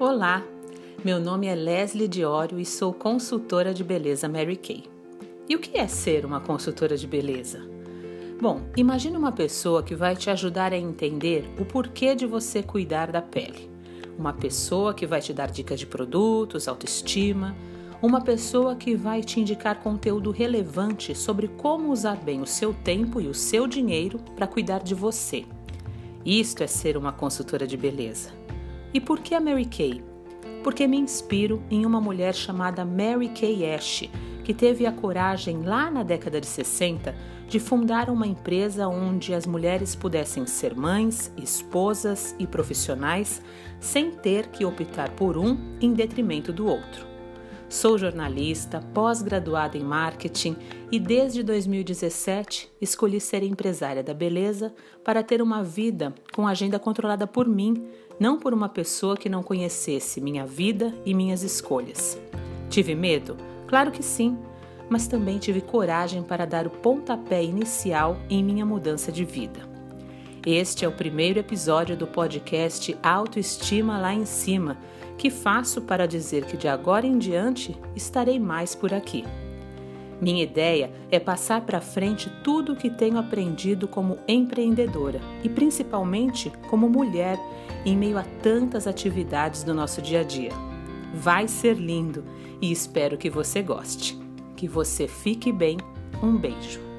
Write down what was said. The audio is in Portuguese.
Olá, meu nome é Leslie Diório e sou consultora de beleza Mary Kay. E o que é ser uma consultora de beleza? Bom, imagine uma pessoa que vai te ajudar a entender o porquê de você cuidar da pele. Uma pessoa que vai te dar dicas de produtos, autoestima, uma pessoa que vai te indicar conteúdo relevante sobre como usar bem o seu tempo e o seu dinheiro para cuidar de você. Isto é ser uma consultora de beleza. E por que a Mary Kay? Porque me inspiro em uma mulher chamada Mary Kay Ash, que teve a coragem lá na década de 60 de fundar uma empresa onde as mulheres pudessem ser mães, esposas e profissionais sem ter que optar por um em detrimento do outro. Sou jornalista, pós-graduada em marketing e desde 2017 escolhi ser empresária da beleza para ter uma vida com agenda controlada por mim, não por uma pessoa que não conhecesse minha vida e minhas escolhas. Tive medo? Claro que sim, mas também tive coragem para dar o pontapé inicial em minha mudança de vida. Este é o primeiro episódio do podcast Autoestima Lá em Cima, que faço para dizer que de agora em diante estarei mais por aqui. Minha ideia é passar para frente tudo o que tenho aprendido como empreendedora e principalmente como mulher em meio a tantas atividades do nosso dia a dia. Vai ser lindo e espero que você goste. Que você fique bem. Um beijo.